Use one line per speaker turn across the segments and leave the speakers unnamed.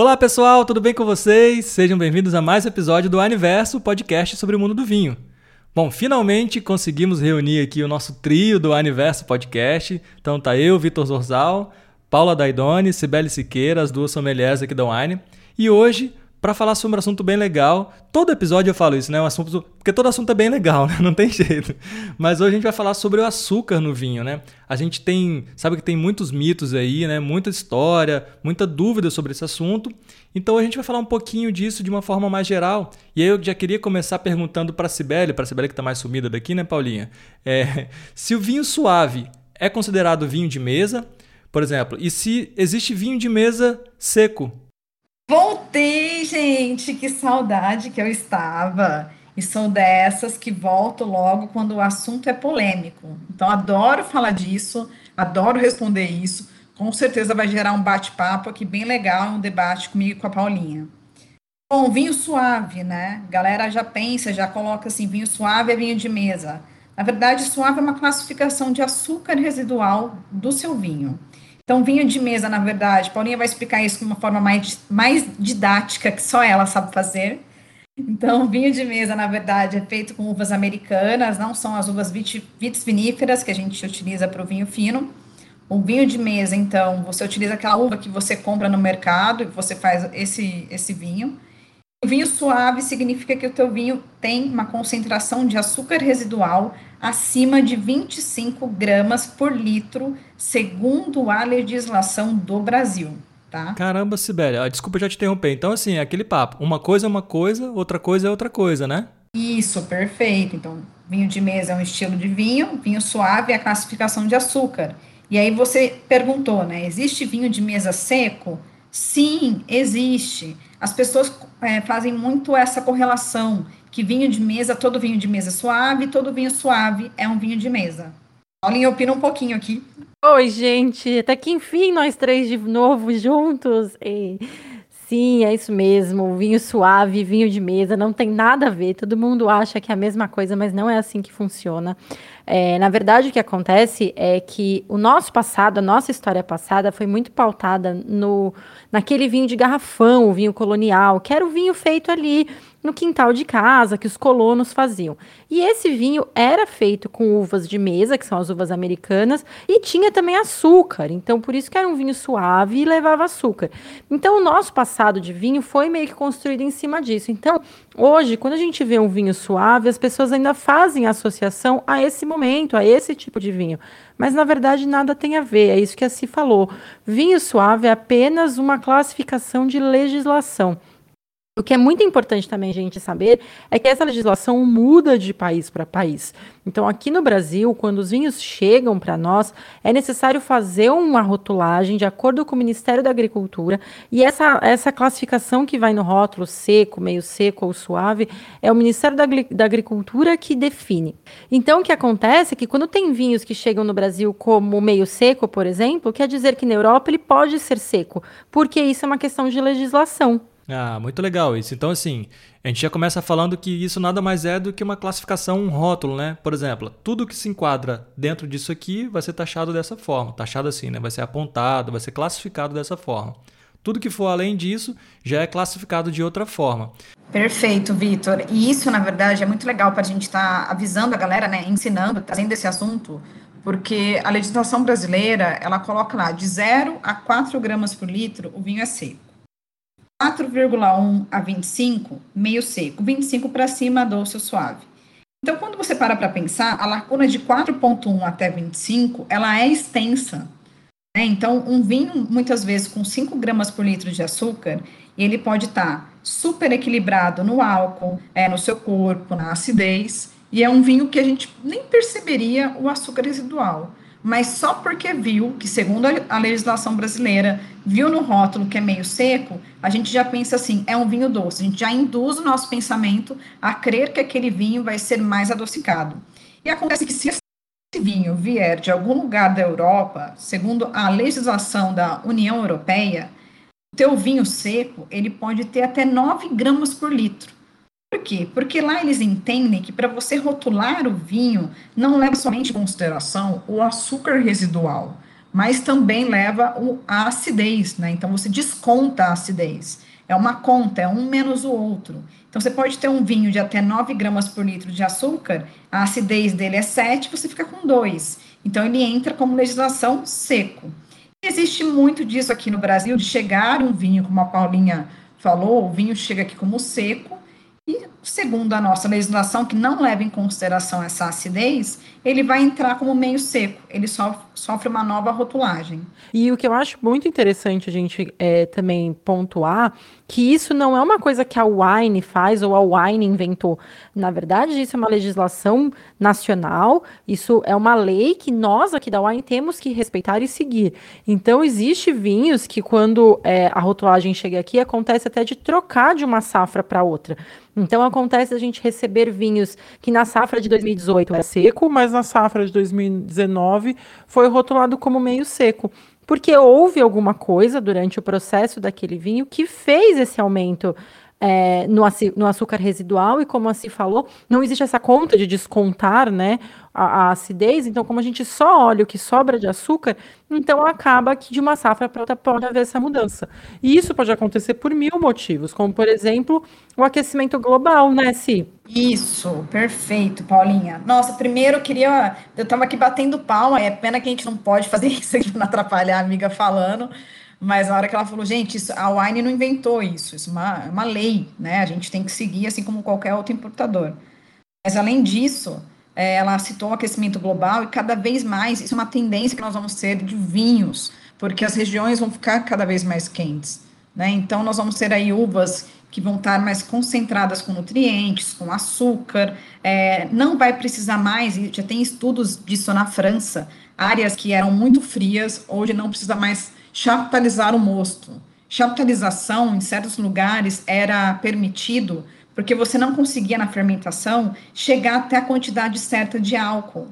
Olá pessoal, tudo bem com vocês? Sejam bem-vindos a mais um episódio do Aniverso, podcast sobre o mundo do vinho. Bom, finalmente conseguimos reunir aqui o nosso trio do Aniverso Podcast. Então tá eu, Vitor Zorzal, Paula Daidoni, Sibeli Siqueira, as duas sommeliers aqui da Wine. E hoje para falar sobre um assunto bem legal. Todo episódio eu falo isso, né? Um assunto, porque todo assunto é bem legal, né? Não tem jeito. Mas hoje a gente vai falar sobre o açúcar no vinho, né? A gente tem, sabe que tem muitos mitos aí, né? Muita história, muita dúvida sobre esse assunto. Então a gente vai falar um pouquinho disso de uma forma mais geral. E aí eu já queria começar perguntando para a Cibele, para a Cibele que está mais sumida daqui, né, Paulinha? É, se o vinho suave é considerado vinho de mesa, por exemplo, e se existe vinho de mesa seco?
Voltei, gente, que saudade que eu estava. E sou dessas que volto logo quando o assunto é polêmico. Então, adoro falar disso, adoro responder isso. Com certeza vai gerar um bate-papo aqui bem legal, um debate comigo e com a Paulinha. Bom, vinho suave, né? Galera já pensa, já coloca assim: vinho suave é vinho de mesa. Na verdade, suave é uma classificação de açúcar residual do seu vinho. Então, vinho de mesa, na verdade, Paulinha vai explicar isso de uma forma mais, mais didática, que só ela sabe fazer. Então, vinho de mesa, na verdade, é feito com uvas americanas, não são as uvas vitis viníferas que a gente utiliza para o vinho fino. O vinho de mesa, então, você utiliza aquela uva que você compra no mercado e você faz esse, esse vinho. O vinho suave significa que o teu vinho tem uma concentração de açúcar residual acima de 25 gramas por litro, segundo a legislação do Brasil. Tá?
Caramba, Sibélia, desculpa já te interromper. Então, assim, é aquele papo. Uma coisa é uma coisa, outra coisa é outra coisa, né?
Isso, perfeito. Então, vinho de mesa é um estilo de vinho, vinho suave é a classificação de açúcar. E aí você perguntou, né? Existe vinho de mesa seco? Sim, existe. As pessoas é, fazem muito essa correlação, que vinho de mesa, todo vinho de mesa é suave, todo vinho suave é um vinho de mesa. Paulinha opina um pouquinho aqui.
Oi, gente, até que enfim nós três de novo juntos. Sim, é isso mesmo. Vinho suave, vinho de mesa, não tem nada a ver. Todo mundo acha que é a mesma coisa, mas não é assim que funciona. É, na verdade, o que acontece é que o nosso passado, a nossa história passada, foi muito pautada no naquele vinho de garrafão, o vinho colonial, que era o vinho feito ali no quintal de casa, que os colonos faziam. E esse vinho era feito com uvas de mesa, que são as uvas americanas, e tinha também açúcar. Então, por isso que era um vinho suave e levava açúcar. Então, o nosso passado de vinho foi meio que construído em cima disso. Então, hoje, quando a gente vê um vinho suave, as pessoas ainda fazem associação a esse momento, a esse tipo de vinho. Mas, na verdade, nada tem a ver. É isso que a Si falou. Vinho suave é apenas uma classificação de legislação. O que é muito importante também a gente saber é que essa legislação muda de país para país. Então, aqui no Brasil, quando os vinhos chegam para nós, é necessário fazer uma rotulagem de acordo com o Ministério da Agricultura. E essa, essa classificação que vai no rótulo seco, meio seco ou suave, é o Ministério da, da Agricultura que define. Então, o que acontece é que quando tem vinhos que chegam no Brasil como meio seco, por exemplo, quer dizer que na Europa ele pode ser seco, porque isso é uma questão de legislação.
Ah, muito legal isso. Então, assim, a gente já começa falando que isso nada mais é do que uma classificação, um rótulo, né? Por exemplo, tudo que se enquadra dentro disso aqui vai ser taxado dessa forma. Taxado assim, né? Vai ser apontado, vai ser classificado dessa forma. Tudo que for além disso já é classificado de outra forma.
Perfeito, Vitor. E isso, na verdade, é muito legal para a gente estar tá avisando a galera, né? Ensinando, trazendo esse assunto, porque a legislação brasileira, ela coloca lá de 0 a 4 gramas por litro, o vinho é seco. 4,1 a 25, meio seco. 25 para cima, doce ou suave. Então, quando você para para pensar, a lacuna de 4,1 até 25, ela é extensa. Né? Então, um vinho, muitas vezes, com 5 gramas por litro de açúcar, ele pode estar tá super equilibrado no álcool, é, no seu corpo, na acidez, e é um vinho que a gente nem perceberia o açúcar residual mas só porque viu que, segundo a legislação brasileira, viu no rótulo que é meio seco, a gente já pensa assim, é um vinho doce. A gente já induz o nosso pensamento a crer que aquele vinho vai ser mais adocicado. E acontece que se esse vinho vier de algum lugar da Europa, segundo a legislação da União Europeia, o teu vinho seco, ele pode ter até 9 gramas por litro. Por quê? Porque lá eles entendem que para você rotular o vinho, não leva somente em consideração o açúcar residual, mas também leva a acidez, né? Então você desconta a acidez. É uma conta, é um menos o outro. Então você pode ter um vinho de até 9 gramas por litro de açúcar, a acidez dele é 7, você fica com 2. Então ele entra como legislação seco. Existe muito disso aqui no Brasil, de chegar um vinho, como a Paulinha falou, o vinho chega aqui como seco, e, segundo a nossa legislação, que não leva em consideração essa acidez, ele vai entrar como meio seco, ele sofre, uma nova rotulagem.
E o que eu acho muito interessante a gente é, também pontuar, que isso não é uma coisa que a Wine faz ou a Wine inventou. Na verdade, isso é uma legislação nacional, isso é uma lei que nós aqui da Wine temos que respeitar e seguir. Então, existe vinhos que quando é, a rotulagem chega aqui, acontece até de trocar de uma safra para outra. Então acontece a gente receber vinhos que na safra de 2018 era seco, mas na safra de 2019 foi rotulado como meio seco. Porque houve alguma coisa durante o processo daquele vinho que fez esse aumento é, no, no, açúcar residual, e como a Si falou, não existe essa conta de descontar né, a, a, acidez, então, como a gente só olha o que sobra de açúcar, então acaba que de uma safra para outra pode haver essa mudança. E isso pode acontecer por mil motivos, como, por exemplo, o aquecimento global, né, Si?
Isso, perfeito, Paulinha. Nossa, primeiro eu queria. Eu estava aqui batendo palma, é pena que a gente não pode fazer isso aqui não atrapalhar a amiga falando. Mas na hora que ela falou, gente, isso, a Wine não inventou isso, isso é uma, é uma lei, né? A gente tem que seguir assim como qualquer outro importador. Mas além disso, é, ela citou o aquecimento global e cada vez mais isso é uma tendência que nós vamos ter de vinhos, porque as regiões vão ficar cada vez mais quentes, né? Então nós vamos ter aí uvas que vão estar mais concentradas com nutrientes, com açúcar, é, não vai precisar mais, e já tem estudos disso na França, áreas que eram muito frias, hoje não precisa mais chaptalizar o mosto. Chaptalização, em certos lugares, era permitido porque você não conseguia, na fermentação, chegar até a quantidade certa de álcool.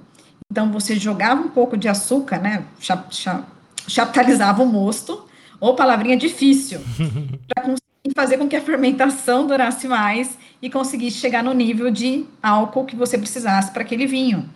Então, você jogava um pouco de açúcar, né? Chap, chap, chaptalizava o mosto, ou palavrinha difícil, para conseguir fazer com que a fermentação durasse mais e conseguisse chegar no nível de álcool que você precisasse para aquele vinho.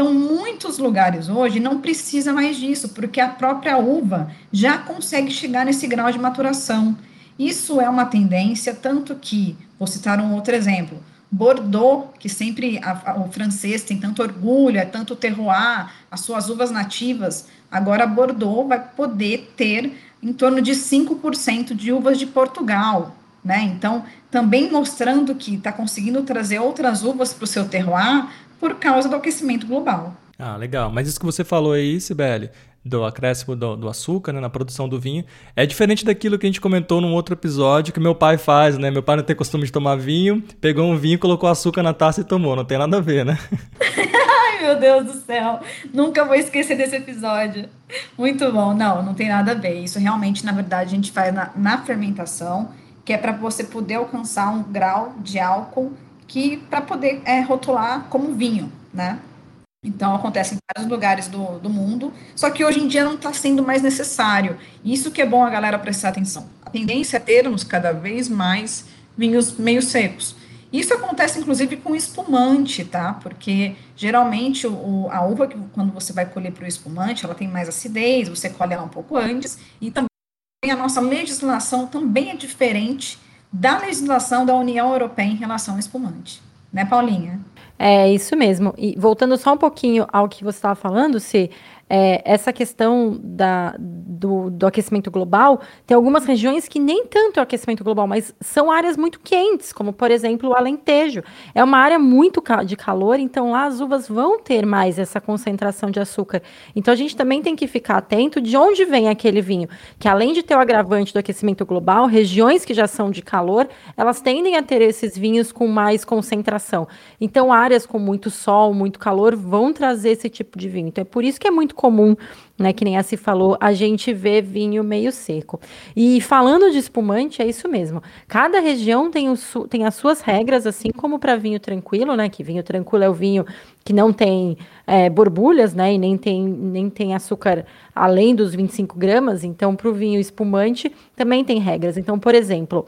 Então, muitos lugares hoje não precisa mais disso, porque a própria uva já consegue chegar nesse grau de maturação. Isso é uma tendência, tanto que, vou citar um outro exemplo, Bordeaux, que sempre a, a, o francês tem tanto orgulho, é tanto terroir, as suas uvas nativas, agora Bordeaux vai poder ter em torno de 5% de uvas de Portugal, né? Então, também mostrando que está conseguindo trazer outras uvas para o seu terroir por causa do aquecimento global.
Ah, legal. Mas isso que você falou aí, Sibeli, do acréscimo do, do açúcar né, na produção do vinho, é diferente daquilo que a gente comentou num outro episódio que meu pai faz, né? Meu pai não tem costume de tomar vinho, pegou um vinho, colocou açúcar na taça e tomou. Não tem nada a ver, né?
Ai, meu Deus do céu. Nunca vou esquecer desse episódio. Muito bom. Não, não tem nada a ver. Isso realmente, na verdade, a gente faz na, na fermentação, que é para você poder alcançar um grau de álcool que para poder é, rotular como vinho, né? Então acontece em vários lugares do, do mundo, só que hoje em dia não está sendo mais necessário. Isso que é bom a galera prestar atenção. A tendência é termos cada vez mais vinhos meio secos. Isso acontece inclusive com espumante, tá? Porque geralmente o, a uva, quando você vai colher para o espumante, ela tem mais acidez, você colhe ela um pouco antes, e também a nossa legislação também é diferente da legislação da União Europeia em relação ao espumante. Né, Paulinha?
É isso mesmo. E voltando só um pouquinho ao que você estava falando, se é, essa questão da, do, do, aquecimento global, tem algumas regiões que nem tanto é o aquecimento global, mas são áreas muito quentes, como por exemplo o Alentejo. É uma área muito de calor, então lá as uvas vão ter mais essa concentração de açúcar. Então a gente também tem que ficar atento de onde vem aquele vinho, que além de ter o agravante do aquecimento global, regiões que já são de calor, elas tendem a ter esses vinhos com mais concentração. Então áreas com muito sol, muito calor, vão trazer esse tipo de vinho. Então é por isso que é muito comum, né, que nem a se falou, a gente vê vinho meio seco. E falando de espumante, é isso mesmo. Cada região tem, o tem as suas regras, assim como para vinho tranquilo, né, que vinho tranquilo é o vinho que não tem é, borbulhas, né, e nem tem, nem tem açúcar além dos 25 gramas. Então, para o vinho espumante, também tem regras. Então, por exemplo,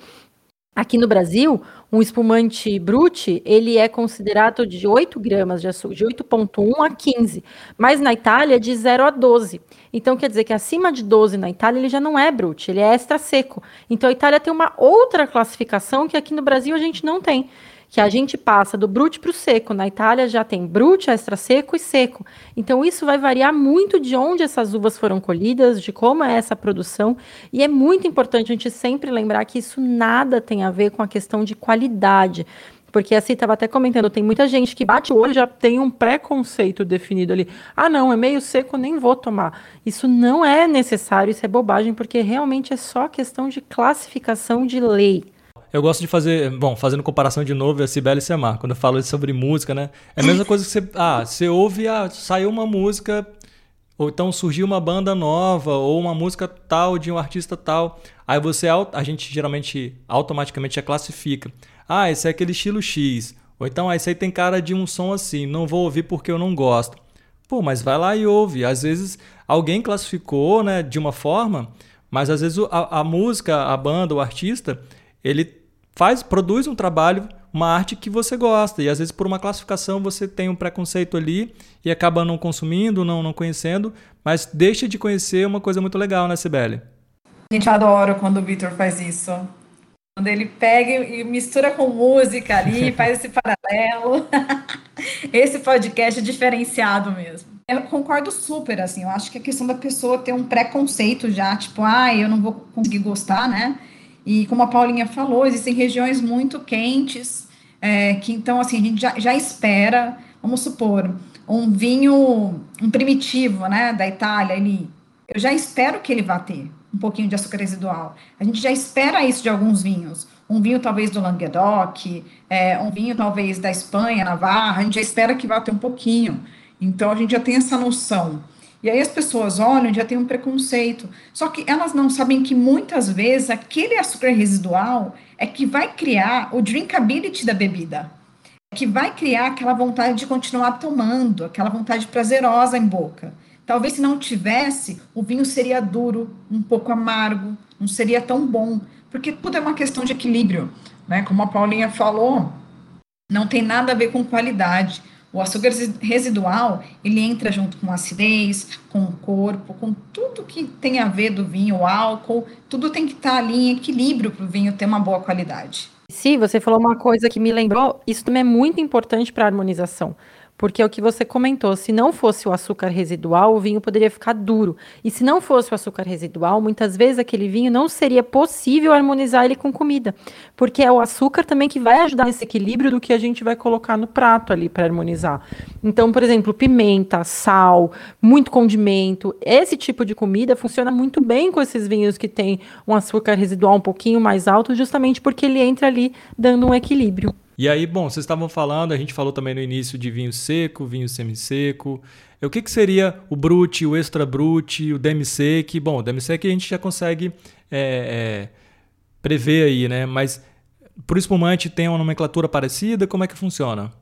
Aqui no Brasil, um espumante brute, ele é considerado de 8 gramas de açúcar, de 8,1 a 15, mas na Itália de 0 a 12. Então quer dizer que acima de 12 na Itália ele já não é brute, ele é extra seco. Então a Itália tem uma outra classificação que aqui no Brasil a gente não tem que a gente passa do brute para o seco. Na Itália já tem brute, extra seco e seco. Então isso vai variar muito de onde essas uvas foram colhidas, de como é essa produção, e é muito importante a gente sempre lembrar que isso nada tem a ver com a questão de qualidade. Porque assim, estava até comentando, tem muita gente que bate o olho já tem um preconceito definido ali. Ah, não, é meio seco, nem vou tomar. Isso não é necessário, isso é bobagem, porque realmente é só questão de classificação de lei.
Eu gosto de fazer, bom, fazendo comparação de novo, a Sibeli e Semar, quando eu falo sobre música, né? É a mesma coisa que você, ah, você ouve, ah, saiu uma música, ou então surgiu uma banda nova, ou uma música tal de um artista tal. Aí você, a gente geralmente automaticamente já classifica. Ah, esse é aquele estilo X. Ou então, ah, esse aí tem cara de um som assim, não vou ouvir porque eu não gosto. Pô, mas vai lá e ouve. Às vezes alguém classificou, né, de uma forma, mas às vezes a, a música, a banda, o artista, ele faz, produz um trabalho, uma arte que você gosta. E às vezes por uma classificação você tem um preconceito ali e acaba não consumindo, não, não conhecendo, mas deixa de conhecer uma coisa muito legal, né, Sibeli?
A gente adora quando o Victor faz isso. Quando ele pega e mistura com música ali, faz esse paralelo. esse podcast é diferenciado mesmo. Eu concordo super, assim, eu acho que a questão da pessoa ter um preconceito já, tipo, ah, eu não vou conseguir gostar, né? E como a Paulinha falou, existem regiões muito quentes, é, que então, assim, a gente já, já espera, vamos supor, um vinho, um primitivo, né, da Itália, ele, eu já espero que ele vá ter um pouquinho de açúcar residual. A gente já espera isso de alguns vinhos. Um vinho talvez do Languedoc, é, um vinho talvez da Espanha, Navarra, a gente já espera que vá ter um pouquinho. Então, a gente já tem essa noção. E aí as pessoas olham e já tem um preconceito. Só que elas não sabem que muitas vezes aquele açúcar residual é que vai criar o drinkability da bebida. É que vai criar aquela vontade de continuar tomando, aquela vontade prazerosa em boca. Talvez se não tivesse, o vinho seria duro, um pouco amargo, não seria tão bom, porque tudo é uma questão de equilíbrio, né? Como a Paulinha falou, não tem nada a ver com qualidade. O açúcar residual, ele entra junto com acidez, com o corpo, com tudo que tem a ver do vinho, o álcool, tudo tem que estar ali em equilíbrio para o vinho ter uma boa qualidade.
Sim, você falou uma coisa que me lembrou, isso também é muito importante para a harmonização. Porque é o que você comentou, se não fosse o açúcar residual, o vinho poderia ficar duro. E se não fosse o açúcar residual, muitas vezes aquele vinho não seria possível harmonizar ele com comida. Porque é o açúcar também que vai ajudar nesse equilíbrio do que a gente vai colocar no prato ali para harmonizar. Então, por exemplo, pimenta, sal, muito condimento, esse tipo de comida funciona muito bem com esses vinhos que tem um açúcar residual um pouquinho mais alto, justamente porque ele entra ali dando um equilíbrio.
E aí, bom, vocês estavam falando, a gente falou também no início de vinho seco, vinho semisseco. O que, que seria o brute, o extra brute, o demi-sec? Bom, o demi-sec a gente já consegue é, é, prever aí, né? Mas para o espumante tem uma nomenclatura parecida? Como é que funciona?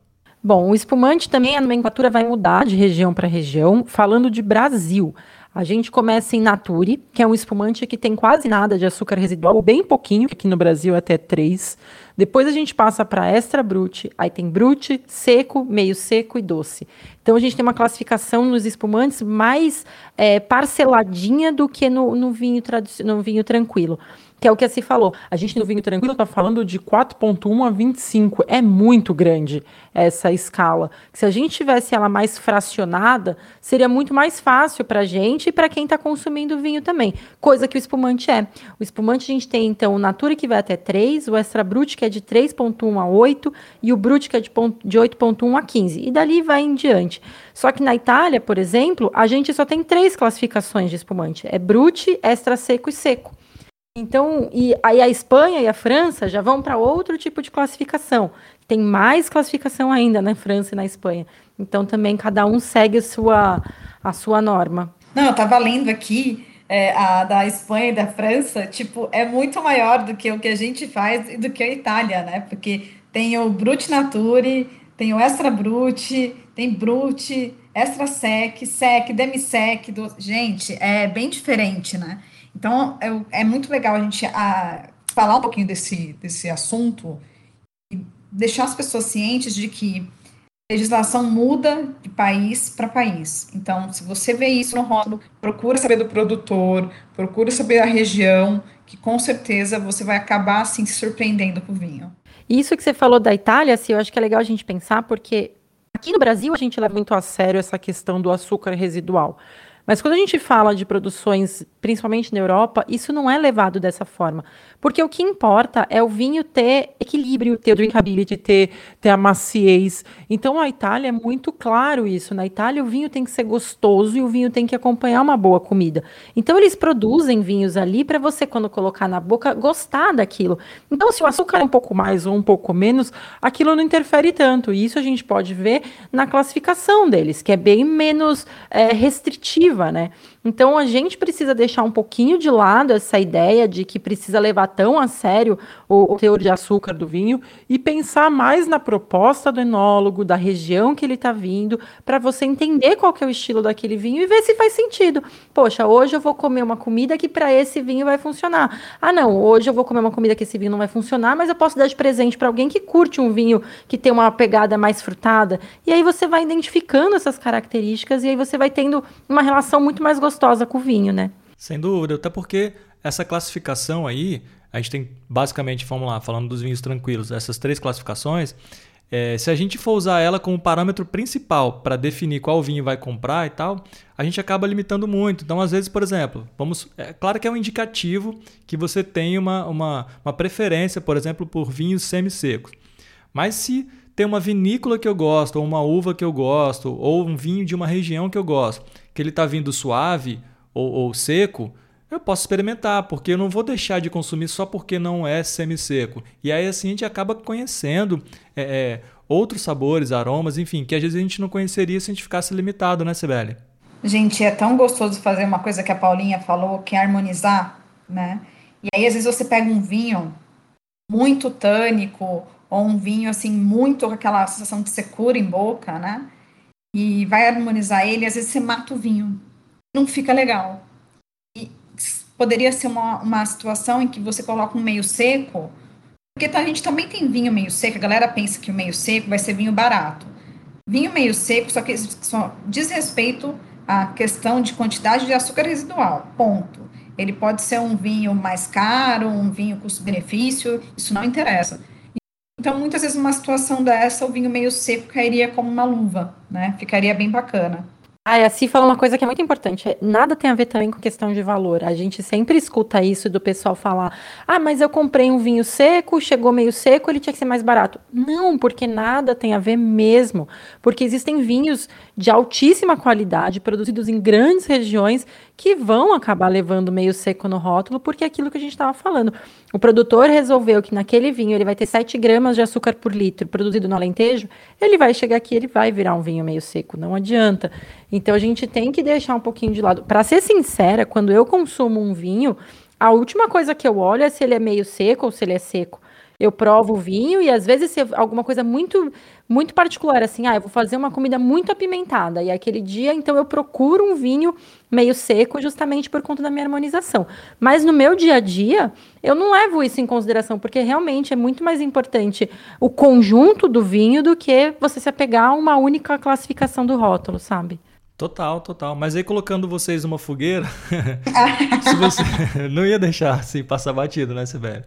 Bom, o espumante também a nomenclatura vai mudar de região para região. Falando de Brasil, a gente começa em Nature, que é um espumante que tem quase nada de açúcar residual, bem pouquinho, aqui no Brasil é até 3. Depois a gente passa para extra brute, aí tem brute, seco, meio seco e doce. Então a gente tem uma classificação nos espumantes mais é, parceladinha do que no, no vinho, no vinho tranquilo que é o que Si falou. A gente no vinho tranquilo está falando de 4,1 a 25. É muito grande essa escala. Se a gente tivesse ela mais fracionada, seria muito mais fácil para a gente e para quem está consumindo vinho também. Coisa que o espumante é. O espumante a gente tem, então, o Natura que vai até 3, o Extra Brut que é de 3,1 a 8 e o Brut que é de, de 8,1 a 15. E dali vai em diante. Só que na Itália, por exemplo, a gente só tem três classificações de espumante: é Brut, Extra Seco e Seco. Então, e aí a Espanha e a França já vão para outro tipo de classificação. Tem mais classificação ainda na França e na Espanha. Então, também cada um segue a sua, a sua norma.
Não, eu estava lendo aqui é, a da Espanha e da França, tipo, é muito maior do que o que a gente faz e do que a Itália, né? Porque tem o Brut Nature, tem o Extra Brut, tem Brut, Extra Sec, Sec, Demi-Sec. Do... Gente, é bem diferente, né? Então, é, é muito legal a gente a, falar um pouquinho desse, desse assunto e deixar as pessoas cientes de que legislação muda de país para país. Então, se você vê isso no rótulo, procura saber do produtor, procura saber a região, que com certeza você vai acabar assim se surpreendendo com o vinho.
Isso que você falou da Itália, assim, eu acho que é legal a gente pensar, porque aqui no Brasil a gente leva muito a sério essa questão do açúcar residual. Mas quando a gente fala de produções, principalmente na Europa, isso não é levado dessa forma. Porque o que importa é o vinho ter equilíbrio, ter drinkability, ter, ter a maciez. Então a Itália é muito claro isso. Na Itália o vinho tem que ser gostoso e o vinho tem que acompanhar uma boa comida. Então eles produzem vinhos ali para você, quando colocar na boca, gostar daquilo. Então se o açúcar é um pouco mais ou um pouco menos, aquilo não interfere tanto. E isso a gente pode ver na classificação deles, que é bem menos é, restritiva, né? Então a gente precisa deixar um pouquinho de lado essa ideia de que precisa levar tão a sério o, o teor de açúcar do vinho e pensar mais na proposta do enólogo, da região que ele está vindo, para você entender qual que é o estilo daquele vinho e ver se faz sentido. Poxa, hoje eu vou comer uma comida que para esse vinho vai funcionar. Ah, não, hoje eu vou comer uma comida que esse vinho não vai funcionar, mas eu posso dar de presente para alguém que curte um vinho que tem uma pegada mais frutada. E aí você vai identificando essas características e aí você vai tendo uma relação muito mais gostosa com o vinho, né?
Sem dúvida, até porque essa classificação aí, a gente tem basicamente, vamos lá, falando dos vinhos tranquilos, essas três classificações. É, se a gente for usar ela como parâmetro principal para definir qual vinho vai comprar e tal, a gente acaba limitando muito. Então, às vezes, por exemplo, vamos. É claro que é um indicativo que você tem uma, uma, uma preferência, por exemplo, por vinhos semi-secos. Mas se tem uma vinícola que eu gosto, ou uma uva que eu gosto, ou um vinho de uma região que eu gosto, que ele está vindo suave ou, ou seco, eu posso experimentar, porque eu não vou deixar de consumir só porque não é semi-seco. E aí assim a gente acaba conhecendo é, é, outros sabores, aromas, enfim, que às vezes a gente não conheceria se a gente ficasse limitado, né, Sibeli?
Gente, é tão gostoso fazer uma coisa que a Paulinha falou, que é harmonizar, né? E aí às vezes você pega um vinho muito tânico, ou um vinho assim, muito com aquela sensação de secura em boca, né? E vai harmonizar ele, e às vezes você mata o vinho. Não fica legal poderia ser uma, uma situação em que você coloca um meio seco, porque a gente também tem vinho meio seco, a galera pensa que o meio seco vai ser vinho barato. Vinho meio seco, só que só diz respeito à questão de quantidade de açúcar residual, ponto. Ele pode ser um vinho mais caro, um vinho custo-benefício, isso não interessa. Então, muitas vezes, uma situação dessa, o vinho meio seco cairia como uma luva, né? Ficaria bem bacana.
Ah, e a Si fala uma coisa que é muito importante. É, nada tem a ver também com questão de valor. A gente sempre escuta isso do pessoal falar: ah, mas eu comprei um vinho seco, chegou meio seco, ele tinha que ser mais barato. Não, porque nada tem a ver mesmo. Porque existem vinhos de altíssima qualidade, produzidos em grandes regiões, que vão acabar levando meio seco no rótulo, porque é aquilo que a gente estava falando. O produtor resolveu que naquele vinho ele vai ter 7 gramas de açúcar por litro produzido no Alentejo, ele vai chegar aqui, ele vai virar um vinho meio seco, não adianta. Então a gente tem que deixar um pouquinho de lado. Para ser sincera, quando eu consumo um vinho, a última coisa que eu olho é se ele é meio seco ou se ele é seco eu provo o vinho e às vezes se alguma coisa muito muito particular assim, ah, eu vou fazer uma comida muito apimentada e aquele dia então eu procuro um vinho meio seco justamente por conta da minha harmonização. Mas no meu dia a dia, eu não levo isso em consideração porque realmente é muito mais importante o conjunto do vinho do que você se apegar a uma única classificação do rótulo, sabe?
Total, total. Mas aí colocando vocês numa fogueira, se você não ia deixar assim passar batido, né, Sibeli?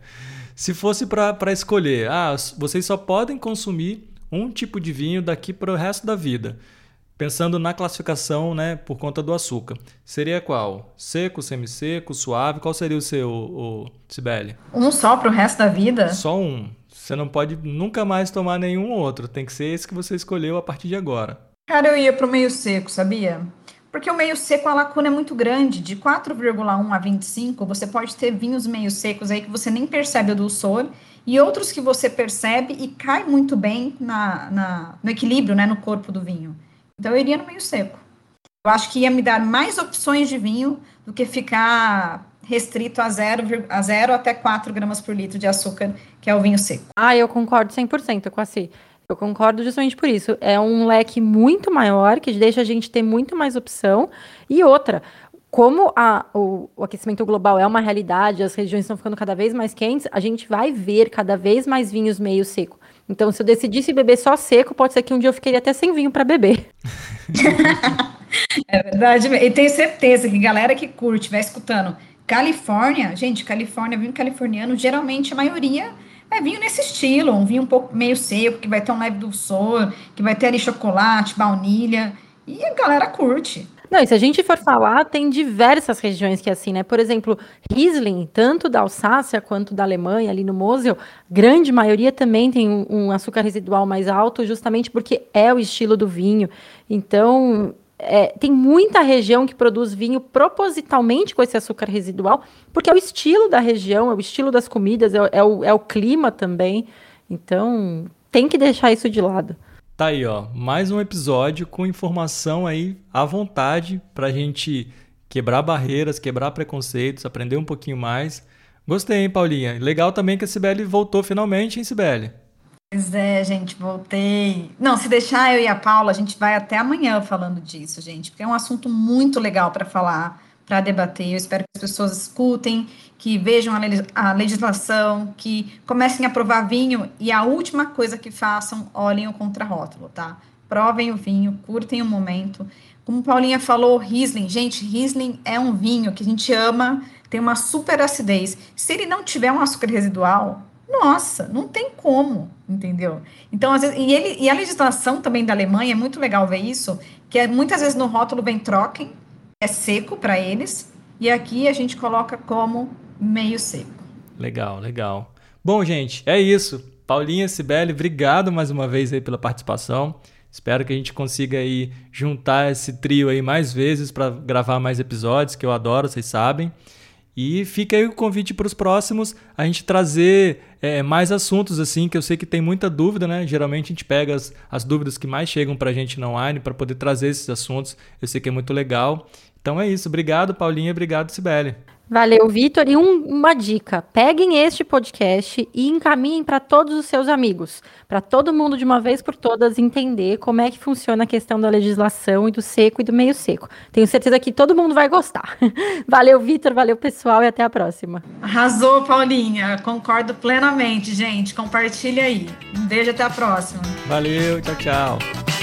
Se fosse para escolher, ah, vocês só podem consumir um tipo de vinho daqui para o resto da vida. Pensando na classificação, né, por conta do açúcar. Seria qual? Seco, semi-seco, suave? Qual seria o seu, o, Sibeli?
Um só para o resto da vida?
Só um. Você não pode nunca mais tomar nenhum outro. Tem que ser esse que você escolheu a partir de agora.
Cara, eu ia para o meio seco, sabia? Porque o meio seco, a lacuna é muito grande, de 4,1 a 25, você pode ter vinhos meio secos aí que você nem percebe o dulçor, e outros que você percebe e cai muito bem na, na, no equilíbrio, né, no corpo do vinho. Então eu iria no meio seco. Eu acho que ia me dar mais opções de vinho do que ficar restrito a 0 a zero até 4 gramas por litro de açúcar, que é o vinho seco.
Ah, eu concordo 100% com a Si. Eu concordo justamente por isso. É um leque muito maior, que deixa a gente ter muito mais opção. E outra, como a, o, o, aquecimento global é uma realidade, as regiões estão ficando cada vez mais quentes, a gente vai ver cada vez mais vinhos meio seco. Então, se eu decidisse beber só seco, pode ser que um dia eu ficaria até sem vinho para beber.
é verdade. E tenho certeza que galera que curte, vai escutando. Califórnia, gente, Califórnia, vinho californiano, geralmente a maioria é vinho nesse estilo, um vinho um pouco meio seco, que vai ter um leve dulçor, que vai ter ali chocolate, baunilha, e a galera curte.
Não, e se a gente for falar, tem diversas regiões que é assim, né? Por exemplo, Riesling, tanto da Alsácia quanto da Alemanha, ali no Mosel, grande maioria também tem um, um açúcar residual mais alto, justamente porque é o estilo do vinho. Então, é, tem muita região que produz vinho propositalmente com esse açúcar residual, porque é o estilo da região, é o estilo das comidas, é, é, o, é o clima também. Então, tem que deixar isso de lado.
Tá aí, ó, mais um episódio com informação aí à vontade pra gente quebrar barreiras, quebrar preconceitos, aprender um pouquinho mais. Gostei, hein, Paulinha? Legal também que a Sibeli voltou finalmente, hein, Sibeli?
Pois é, gente, voltei. Não, se deixar eu e a Paula, a gente vai até amanhã falando disso, gente, porque é um assunto muito legal para falar para debater. Eu espero que as pessoas escutem, que vejam a legislação, que comecem a provar vinho e a última coisa que façam, olhem o contrarótulo, tá? Provem o vinho, curtem o momento. Como Paulinha falou, Riesling, gente, Riesling é um vinho que a gente ama, tem uma super acidez. Se ele não tiver um açúcar residual, nossa, não tem como, entendeu? Então, às vezes, e, ele, e a legislação também da Alemanha é muito legal ver isso, que é, muitas vezes no rótulo vem troquem, é seco para eles, e aqui a gente coloca como meio seco.
Legal, legal. Bom, gente, é isso. Paulinha, Sibeli, obrigado mais uma vez aí pela participação. Espero que a gente consiga aí juntar esse trio aí mais vezes para gravar mais episódios, que eu adoro, vocês sabem. E fica aí o convite para os próximos, a gente trazer é, mais assuntos, assim, que eu sei que tem muita dúvida, né? Geralmente a gente pega as, as dúvidas que mais chegam para a gente na online para poder trazer esses assuntos. Eu sei que é muito legal. Então é isso. Obrigado, Paulinha. Obrigado, Sibeli.
Valeu, Vitor. E um, uma dica: peguem este podcast e encaminhem para todos os seus amigos, para todo mundo de uma vez por todas entender como é que funciona a questão da legislação e do seco e do meio seco. Tenho certeza que todo mundo vai gostar. Valeu, Vitor. Valeu, pessoal, e até a próxima.
Arrasou, Paulinha. Concordo plenamente, gente. Compartilha aí. Um beijo até a próxima.
Valeu, tchau, tchau.